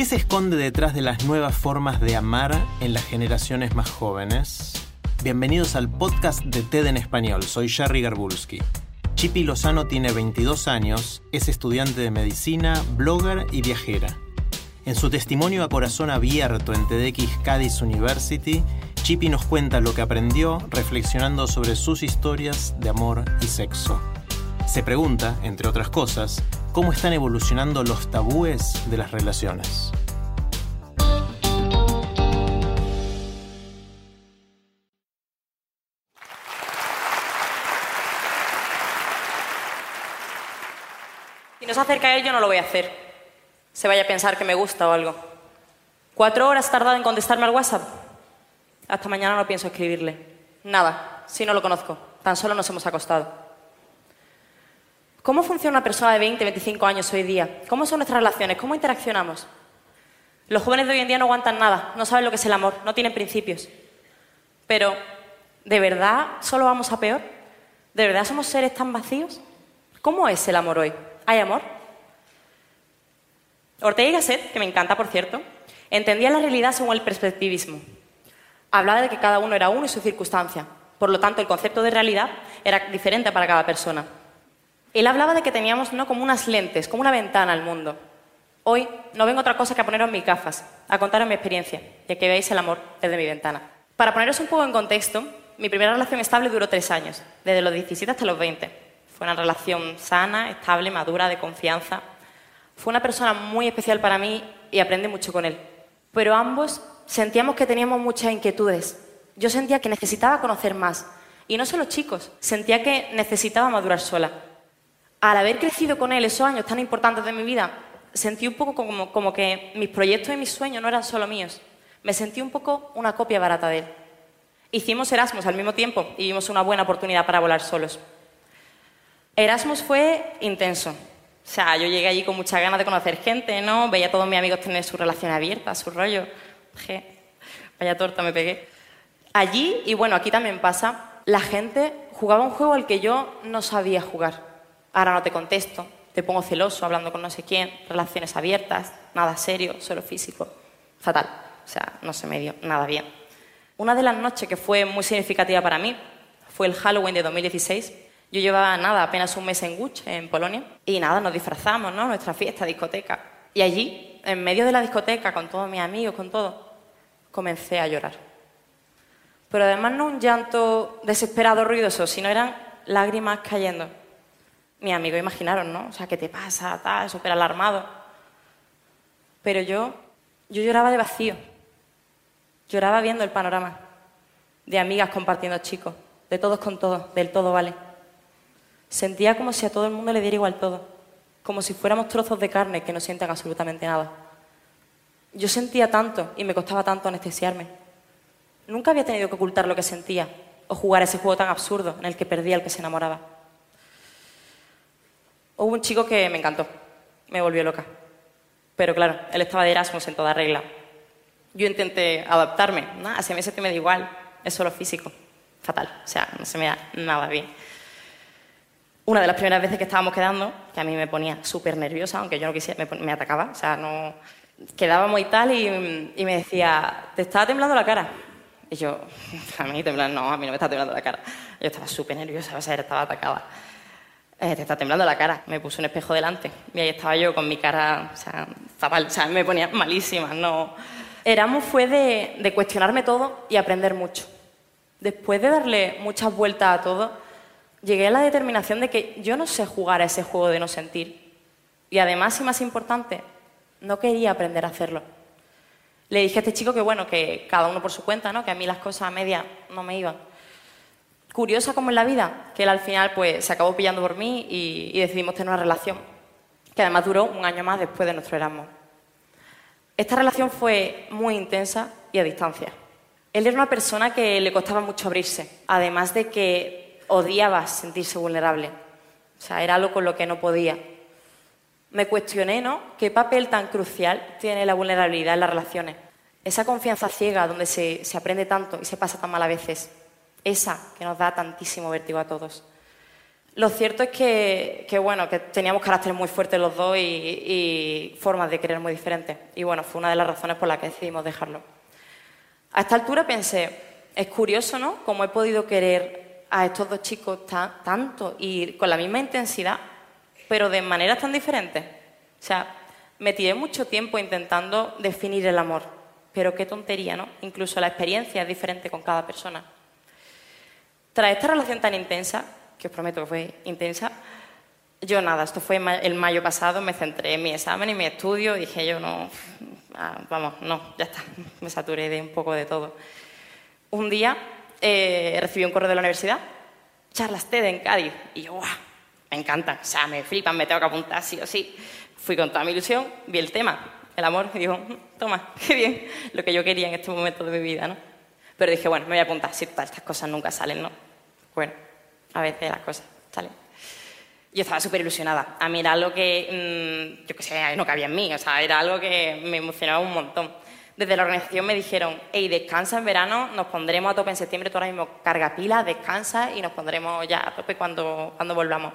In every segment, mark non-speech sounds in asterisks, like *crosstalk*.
¿Qué se esconde detrás de las nuevas formas de amar en las generaciones más jóvenes? Bienvenidos al podcast de TED en español. Soy Jerry Garbulski. Chipi Lozano tiene 22 años, es estudiante de medicina, blogger y viajera. En su testimonio a corazón abierto en TEDx Cádiz University, Chipi nos cuenta lo que aprendió reflexionando sobre sus historias de amor y sexo. Se pregunta, entre otras cosas, cómo están evolucionando los tabúes de las relaciones. Si no se acerca a él, yo no lo voy a hacer. Se vaya a pensar que me gusta o algo. ¿Cuatro horas tardado en contestarme al WhatsApp? Hasta mañana no pienso escribirle. Nada, si no lo conozco. Tan solo nos hemos acostado. ¿Cómo funciona una persona de 20, 25 años hoy día? ¿Cómo son nuestras relaciones? ¿Cómo interaccionamos? Los jóvenes de hoy en día no aguantan nada, no saben lo que es el amor, no tienen principios. Pero, ¿de verdad solo vamos a peor? ¿De verdad somos seres tan vacíos? ¿Cómo es el amor hoy? ¿Hay amor? Ortega y Gasset, que me encanta por cierto, entendía la realidad según el perspectivismo. Hablaba de que cada uno era uno y su circunstancia. Por lo tanto, el concepto de realidad era diferente para cada persona. Él hablaba de que teníamos ¿no? como unas lentes, como una ventana al mundo. Hoy no vengo otra cosa que a poneros mis gafas, a contaros mi experiencia y a que veáis el amor desde mi ventana. Para poneros un poco en contexto, mi primera relación estable duró tres años, desde los 17 hasta los 20. Fue una relación sana, estable, madura, de confianza. Fue una persona muy especial para mí y aprendí mucho con él. Pero ambos sentíamos que teníamos muchas inquietudes. Yo sentía que necesitaba conocer más. Y no solo chicos, sentía que necesitaba madurar sola. Al haber crecido con él esos años tan importantes de mi vida, sentí un poco como, que mis proyectos y mis sueños no eran solo míos. Me sentí un poco una copia barata de él. Hicimos Erasmus al mismo tiempo y vimos una buena oportunidad para volar solos. Erasmus fue intenso. O sea, yo llegué allí con muchas ganas de conocer gente, ¿no? Veía a todos mis amigos tener su relación abierta, su rollo. Je, vaya torta me pegué. Allí, y bueno, aquí también pasa, la gente jugaba un juego al que yo no sabía jugar. Ahora no te contesto, te pongo celoso hablando con no sé quién, relaciones abiertas, nada serio, solo físico. Fatal. O sea, no se me dio nada bien. Una de las noches que fue muy significativa para mí fue el Halloween de 2016. Yo llevaba nada, apenas un mes en Gucci, en Polonia, y nada, nos disfrazamos, ¿no? Nuestra fiesta, discoteca. Y allí, en medio de la discoteca, con todos mis amigos, con todo, comencé a llorar. Pero además no un llanto desesperado, ruidoso, sino eran lágrimas cayendo. Mis amigos imaginaron, ¿no? O sea, ¿qué te pasa? Tal, súper alarmado. Pero yo, yo lloraba de vacío. Lloraba viendo el panorama. De amigas compartiendo chicos. De todos con todos. Del todo vale. Sentía como si a todo el mundo le diera igual todo. Como si fuéramos trozos de carne que no sienten absolutamente nada. Yo sentía tanto y me costaba tanto anestesiarme. Nunca había tenido que ocultar lo que sentía o jugar ese juego tan absurdo en el que perdía al que se enamoraba. Hubo un chico que me encantó, me volvió loca. Pero claro, él estaba de Erasmus en toda regla. Yo intenté adaptarme, ¿no? A mí se me da igual, es solo físico. Fatal, o sea, no se me da nada bien. Una de las primeras veces que estábamos quedando, que a mí me ponía súper nerviosa, aunque yo no quisiera, me, me, atacaba, o sea, no... Quedábamos y tal, y, y me decía, ¿te estaba temblando la cara? Y yo, *laughs* a mí temblar, no, a mí no me está temblando la cara. Yo estaba súper nerviosa, o sea, estaba atacada. Eh, te está temblando la cara. Me puse un espejo delante y ahí estaba yo con mi cara, o sea, fatal, o sea, me ponía malísima, no... Erasmus fue de, de cuestionarme todo y aprender mucho. Después de darle muchas vueltas a todo, llegué a la determinación de que yo no sé jugar a ese juego de no sentir. Y además, y más importante, no quería aprender a hacerlo. Le dije a este chico que bueno, que cada uno por su cuenta, ¿no? que a mí las cosas a media no me iban. Curiosa como en la vida, que él al final pues, se acabó pillando por mí y, decidimos tener una relación, que además duró un año más después de nuestro Erasmus. Esta relación fue muy intensa y a distancia. Él era una persona que le costaba mucho abrirse, además de que odiaba sentirse vulnerable. O sea, era algo con lo que no podía. Me cuestioné, ¿no? ¿Qué papel tan crucial tiene la vulnerabilidad en las relaciones? Esa confianza ciega donde se, se aprende tanto y se pasa tan mal a veces. Esa que nos da tantísimo vértigo a todos. Lo cierto es que, bueno, que teníamos caracteres muy fuertes los dos y formas de querer muy diferentes. Y bueno, fue una de las razones por las que decidimos dejarlo. A esta altura pensé, es curioso, ¿no? Cómo he podido querer a estos dos chicos tanto y con la misma intensidad, pero de maneras tan diferentes. O sea, me tiré mucho tiempo intentando definir el amor, pero qué tontería, ¿no? Incluso la experiencia es diferente con cada persona. Tras esta relación tan intensa, que os prometo que fue intensa, yo nada, esto fue el mayo pasado, me centré en mi examen y mi estudio, dije yo no, ah, vamos, no, ya está, *laughs* me saturé de un poco de todo. Un día eh, recibí un correo de la universidad, charlas TED en Cádiz, y yo, ¡guau! Me encanta, o sea, me flipan, me tengo que apuntar sí o sí. Fui con toda mi ilusión, vi el tema, el amor, y digo, toma, *laughs* qué bien, lo que yo quería en este momento de mi vida, ¿no? Pero dije, bueno, me voy a apuntar, sí, estas cosas nunca salen, ¿no? Bueno, a veces las cosas salen. Yo estaba súper ilusionada. A mí era algo que, mmm, yo qué sé, no cabía en mí, o sea, era algo que me emocionaba un montón. Desde la organización me dijeron, hey, descansa en verano, nos pondremos a tope en septiembre, tú ahora mismo carga pilas, descansa y nos pondremos ya a tope cuando, cuando volvamos.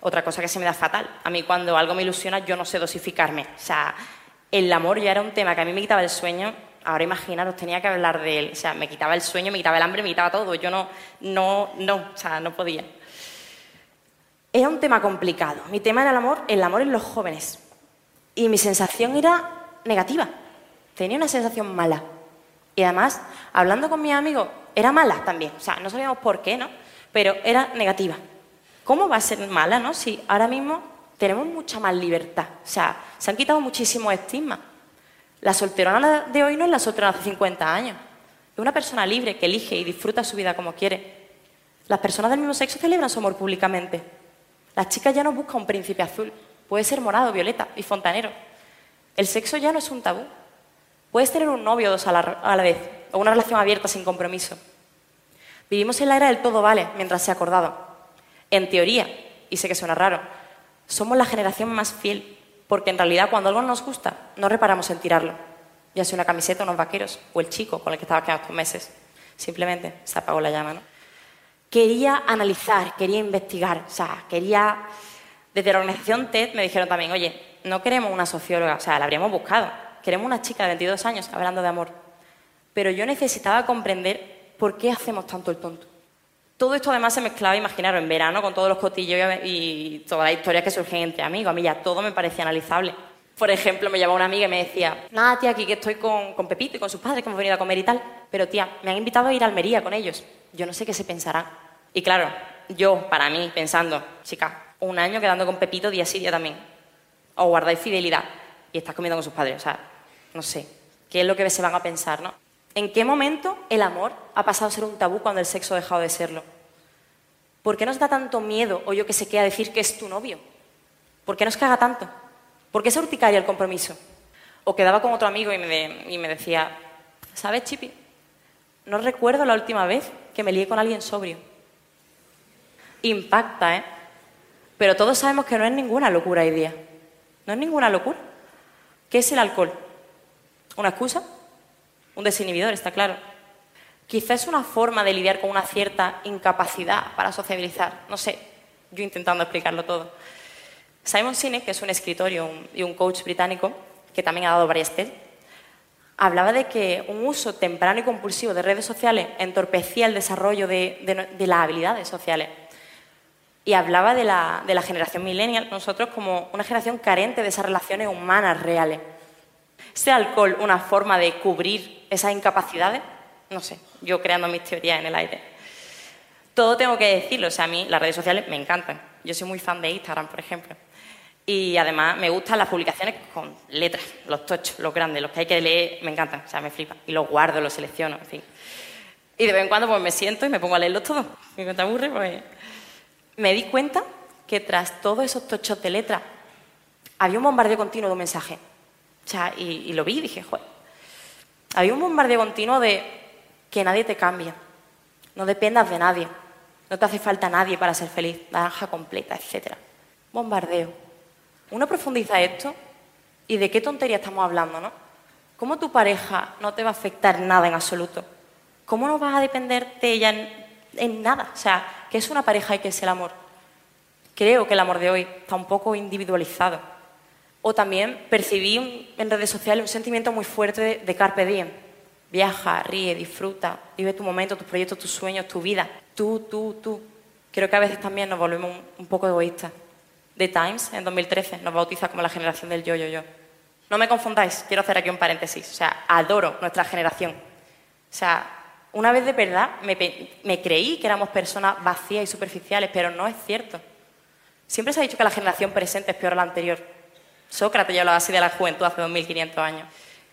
Otra cosa que se me da fatal, a mí cuando algo me ilusiona yo no sé dosificarme. O sea, el amor ya era un tema que a mí me quitaba el sueño, ahora imaginaros, tenía que hablar de él. O sea, me quitaba el sueño, me quitaba el hambre, me quitaba todo. Yo no, no, no, o sea, no podía. Era un tema complicado. Mi tema era el amor, el amor en los jóvenes. Y mi sensación era negativa. Tenía una sensación mala. Y además, hablando con mis amigos, era mala también. O sea, no sabíamos por qué, ¿no? Pero era negativa. ¿Cómo va a ser mala, no? Si ahora mismo tenemos mucha más libertad. O sea, se han quitado muchísimos estigmas. La solterona de hoy no es la solterona de hace 50 años. Es una persona libre que elige y disfruta su vida como quiere. Las personas del mismo sexo celebran su amor públicamente. Las chicas ya no buscan un príncipe azul. Puede ser morado, violeta y fontanero. El sexo ya no es un tabú. Puedes tener un novio o dos a la, a la vez, o una relación abierta sin compromiso. Vivimos en la era del todo vale mientras sea acordado. En teoría, y sé que suena raro, somos la generación más fiel, porque en realidad cuando algo nos gusta, no reparamos en tirarlo. Ya sea una camiseta, unos vaqueros, o el chico con el que estaba quedando estos meses. Simplemente se apagó la llama, ¿no? Quería analizar, quería investigar, o sea, quería... Desde la organización TED me dijeron también, oye, no queremos una socióloga, o sea, la habríamos buscado, queremos una chica de 22 años hablando de amor. Pero yo necesitaba comprender por qué hacemos tanto el tonto. Todo esto además se mezclaba, imaginaros, en verano con todos los cotillos y todas las historias que surgen entre amigos. A mí ya todo me parecía analizable. Por ejemplo, me llamaba una amiga y me decía, nada, tía, aquí que estoy con, con, Pepito y con sus padres que hemos venido a comer y tal. Pero, tía, me han invitado a ir a Almería con ellos. Yo no sé qué se pensarán. Y claro, yo, para mí, pensando, chica, un año quedando con Pepito día sí, día también. O guardáis fidelidad y estás comiendo con sus padres. O sea, no sé. ¿Qué es lo que se van a pensar, no? ¿En qué momento el amor ha pasado a ser un tabú cuando el sexo ha dejado de serlo? ¿Por qué nos da tanto miedo, o yo que sé qué, a decir que es tu novio? ¿Por qué nos caga tanto? ¿Por qué es urticaria el compromiso? O quedaba con otro amigo y me, de, y me decía, ¿sabes, Chipi? No recuerdo la última vez que me lié con alguien sobrio. Impacta, ¿eh? Pero todos sabemos que no es ninguna locura hoy día. No es ninguna locura. ¿Qué es el alcohol? ¿Una excusa? Un desinhibidor, está claro. Quizás es una forma de lidiar con una cierta incapacidad para sociabilizar. No sé, yo intentando explicarlo todo. Simon Sinek, que es un escritor y un, y un coach británico, que también ha dado varias TED, hablaba de que un uso temprano y compulsivo de redes sociales entorpecía el desarrollo de, de, de las habilidades sociales. Y hablaba de la, de la generación millennial, nosotros como una generación carente de esas relaciones humanas reales. ¿Es el alcohol una forma de cubrir esas incapacidades? No sé, yo creando mis teorías en el aire. Todo tengo que decirlo, o sea, a mí las redes sociales me encantan. Yo soy muy fan de Instagram, por ejemplo. Y además me gustan las publicaciones con letras, los tochos, los grandes, los que hay que leer, me encantan, o sea, me flipan. Y los guardo, los selecciono, en fin. Y de vez en cuando pues me siento y me pongo a leerlos todos. Y cuando aburre, pues... Me di cuenta que tras todos esos tochos de letra había un bombardeo continuo de un mensaje. O sea, y, y lo vi y dije, joder. Había un bombardeo continuo de que nadie te cambia. No dependas de nadie. No te hace falta nadie para ser feliz. Naranja completa, etc. Bombardeo. Uno profundiza esto y de qué tontería estamos hablando, ¿no? ¿Cómo tu pareja no te va a afectar nada en absoluto? ¿Cómo no vas a depender de ella en, nada? O sea, ¿qué es una pareja y qué es el amor? Creo que el amor de hoy está un poco individualizado. O también percibí en redes sociales un sentimiento muy fuerte de, de carpe diem. Viaja, ríe, disfruta, vive tu momento, tus proyectos, tus sueños, tu vida. Tú, tú, tú. Creo que a veces también nos volvemos un, poco egoístas. The Times, en 2013, nos bautiza como la generación del yo, yo, yo. No me confundáis, quiero hacer aquí un paréntesis. O sea, adoro nuestra generación. O sea, una vez de verdad me, me creí que éramos personas vacías y superficiales, pero no es cierto. Siempre se ha dicho que la generación presente es peor a la anterior. Sócrates ya hablaba así de la juventud hace 2500 años.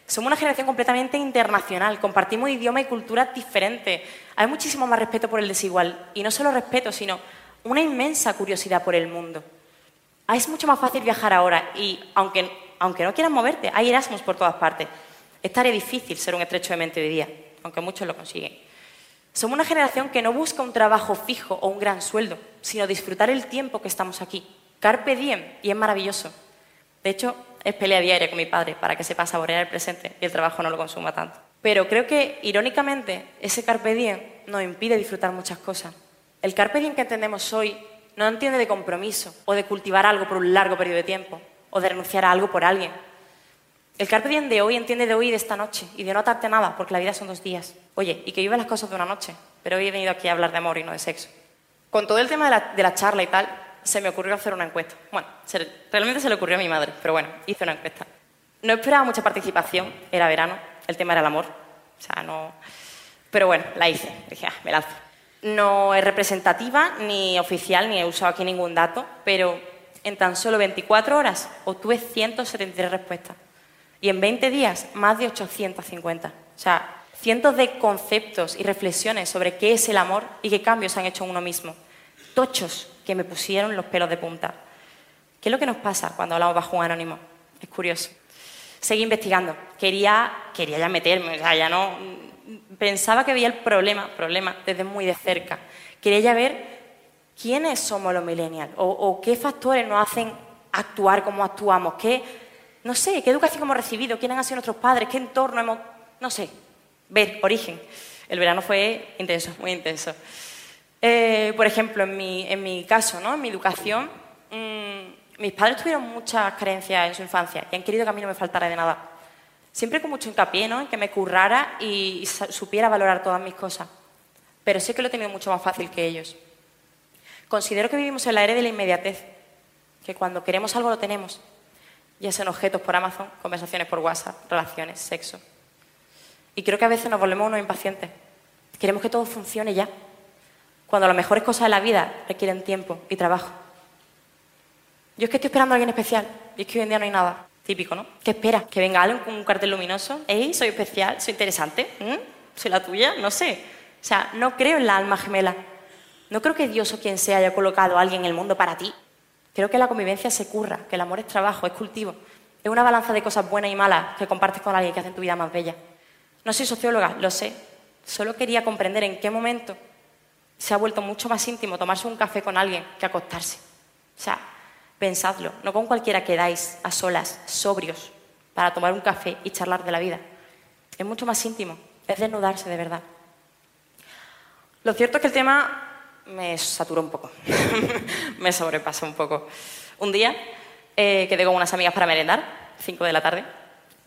Somos una generación completamente internacional, compartimos idioma y culturas diferentes. Hay muchísimo más respeto por el desigual. Y no solo respeto, sino una inmensa curiosidad por el mundo. Ah, es mucho más fácil viajar ahora y, aunque, aunque no quieras moverte, hay Erasmus por todas partes. Es difícil ser un estrecho de mente hoy día, aunque muchos lo consiguen. Somos una generación que no busca un trabajo fijo o un gran sueldo, sino disfrutar el tiempo que estamos aquí. Carpe diem, y es maravilloso. De hecho, es pelea diaria con mi padre para que sepa saborear el presente y el trabajo no lo consuma tanto. Pero creo que, irónicamente, ese carpe diem nos impide disfrutar muchas cosas. El carpe diem que entendemos hoy no entiende de compromiso o de cultivar algo por un largo periodo de tiempo o de renunciar a algo por alguien. El carpe diem de hoy entiende de hoy y de esta noche y de no atarte nada porque la vida son dos días. Oye, y que vive las cosas de una noche, pero hoy he venido aquí a hablar de amor y no de sexo. Con todo el tema de la, de la charla y tal, se me ocurrió hacer una encuesta. Bueno, se, realmente se le ocurrió a mi madre, pero bueno, hice una encuesta. No esperaba mucha participación, era verano, el tema era el amor. O sea, no. Pero bueno, la hice. Dije, ah, me lanzo. No es representativa, ni oficial, ni he usado aquí ningún dato, pero en tan solo 24 horas obtuve 173 respuestas. Y en 20 días, más de 850. O sea, cientos de conceptos y reflexiones sobre qué es el amor y qué cambios han hecho en uno mismo. Tochos que me pusieron los pelos de punta. ¿Qué es lo que nos pasa cuando hablamos bajo un anónimo? Es curioso. Seguí investigando. Quería, quería ya meterme, o sea, ya no. Pensaba que veía el problema, problema, desde muy de cerca. Quería ya ver quiénes somos los millennials o, o qué factores nos hacen actuar como actuamos, qué, no sé, qué educación hemos recibido, quiénes han sido nuestros padres, qué entorno hemos, no sé, ver, origen. El verano fue intenso, muy intenso. Eh, por ejemplo, en mi, en mi caso, ¿no? en mi educación, mmm, mis padres tuvieron muchas carencias en su infancia y han querido que a mí no me faltara de nada. Siempre con mucho hincapié, ¿no? en que me currara y, supiera valorar todas mis cosas. Pero sé que lo he tenido mucho más fácil que ellos. Considero que vivimos en la era de la inmediatez, que cuando queremos algo lo tenemos, ya sean objetos por Amazon, conversaciones por WhatsApp, relaciones, sexo. Y creo que a veces nos volvemos unos impacientes. Queremos que todo funcione ya, cuando las mejores cosas de la vida requieren tiempo y trabajo. Yo es que estoy esperando a alguien especial y es que hoy en día no hay nada. Típico, ¿no? ¿Qué esperas? ¿Que venga alguien con un cartel luminoso? ¿Ey, soy especial? ¿Soy interesante? ¿Mm? ¿Soy la tuya? No sé. O sea, no creo en la alma gemela. No creo que Dios o quien sea haya colocado a alguien en el mundo para ti. Creo que la convivencia se curra, que el amor es trabajo, es cultivo. Es una balanza de cosas buenas y malas que compartes con alguien que hacen tu vida más bella. No soy socióloga, lo sé. Solo quería comprender en qué momento se ha vuelto mucho más íntimo tomarse un café con alguien que acostarse. O sea, pensadlo, no con cualquiera quedáis a solas, sobrios, para tomar un café y charlar de la vida. Es mucho más íntimo, es desnudarse de verdad. Lo cierto es que el tema me saturó un poco, *laughs* me sobrepasó un poco. Un día eh, quedé con unas amigas para merendar, 5 de la tarde.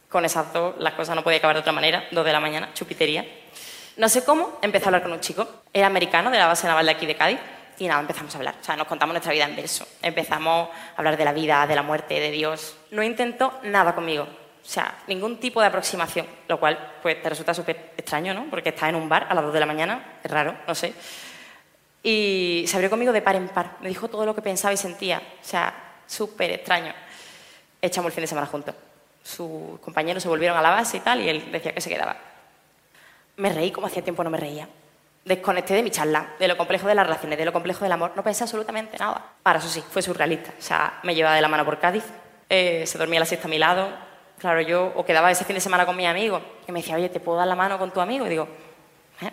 Con esas dos las cosas no podía acabar de otra manera, 2 de la mañana, chupitería. No sé cómo, empecé a hablar con un chico. Era americano, de la base naval de aquí de Cádiz. Y nada, empezamos a hablar. O sea, nos contamos nuestra vida en verso. Empezamos a hablar de la vida, de la muerte, de Dios. No intentó nada conmigo. O sea, ningún tipo de aproximación. Lo cual, pues, te resulta súper extraño, ¿no? Porque estás en un bar a las 2 de la mañana. Es raro, no sé. Y se abrió conmigo de par en par. Me dijo todo lo que pensaba y sentía. O sea, súper extraño. Echamos el fin de semana juntos. Sus compañeros se volvieron a la base y tal, y él decía que se quedaba. Me reí como hacía tiempo no me reía. desconecté de mi charla, de lo complejo de las relaciones, de lo complejo del amor. No pensé absolutamente nada. Ahora, eso sí, fue surrealista. O sea, me llevaba de la mano por Cádiz, eh, se dormía la siesta a mi lado. Claro, yo o quedaba ese fin de semana con mi amigo, que me decía, oye, ¿te puedo dar la mano con tu amigo? Y digo, eh,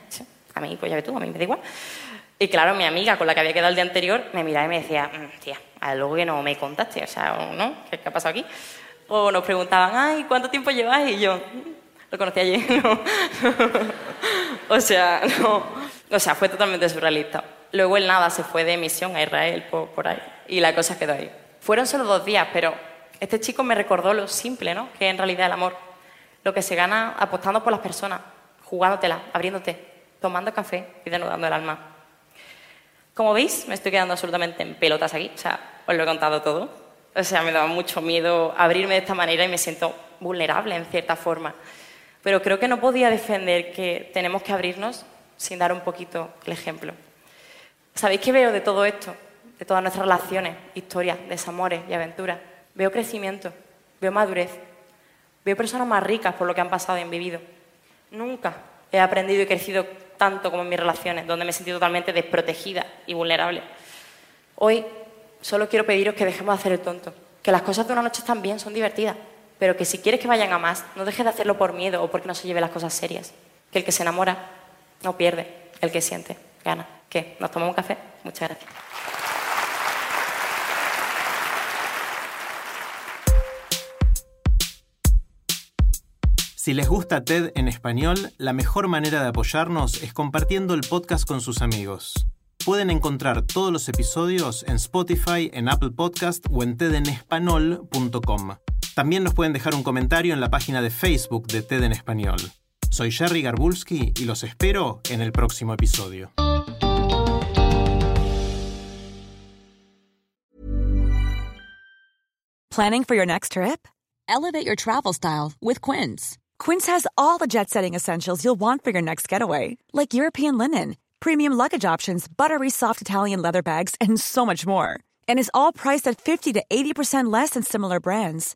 a mí, pues ya ves tú, a mí me da igual. Y claro, mi amiga con la que había quedado el día anterior me miraba y me decía, mm, tía, luego que no me contaste, o sea, ¿no? ¿Qué, ¿Qué, ha pasado aquí? O nos preguntaban, ay, ¿cuánto tiempo llevas? Y yo, lo conocí ayer, *laughs* ¿no? o sea, no. O sea, fue totalmente surrealista. Luego el nada se fue de misión a Israel por, por ahí y la cosa quedó ahí. Fueron solo dos días, pero este chico me recordó lo simple, ¿no? Que en realidad el amor. Lo que se gana apostando por las personas, jugándotela, abriéndote, tomando café y denudando el alma. Como veis, me estoy quedando absolutamente en pelotas aquí. O sea, os lo he contado todo. O sea, me daba mucho miedo abrirme de esta manera y me siento vulnerable en cierta forma. Pero creo que no podía defender que tenemos que abrirnos sin dar un poquito el ejemplo. ¿Sabéis qué veo de todo esto? De todas nuestras relaciones, historias, desamores y aventuras. Veo crecimiento, veo madurez, veo personas más ricas por lo que han pasado y han vivido. Nunca he aprendido y crecido tanto como en mis relaciones, donde me he sentido totalmente desprotegida y vulnerable. Hoy solo quiero pediros que dejemos de hacer el tonto, que las cosas de una noche están bien, son divertidas, pero que si quieres que vayan a más, no dejes de hacerlo por miedo o porque no se lleve las cosas serias. Que el que se enamora no pierde, el que siente gana. ¿Qué? ¿Nos tomamos un café? Muchas gracias. Si les gusta TED en español, la mejor manera de apoyarnos es compartiendo el podcast con sus amigos. Pueden encontrar todos los episodios en Spotify, en Apple Podcast o en tedenespanol.com. También nos pueden dejar un comentario en la página de Facebook de TED en Español. Soy Jerry Garbulski y los espero en el próximo episodio. Planning for your next trip? Elevate your travel style with Quince. Quince has all the jet setting essentials you'll want for your next getaway, like European linen, premium luggage options, buttery soft Italian leather bags, and so much more. And is all priced at 50 to 80% less than similar brands.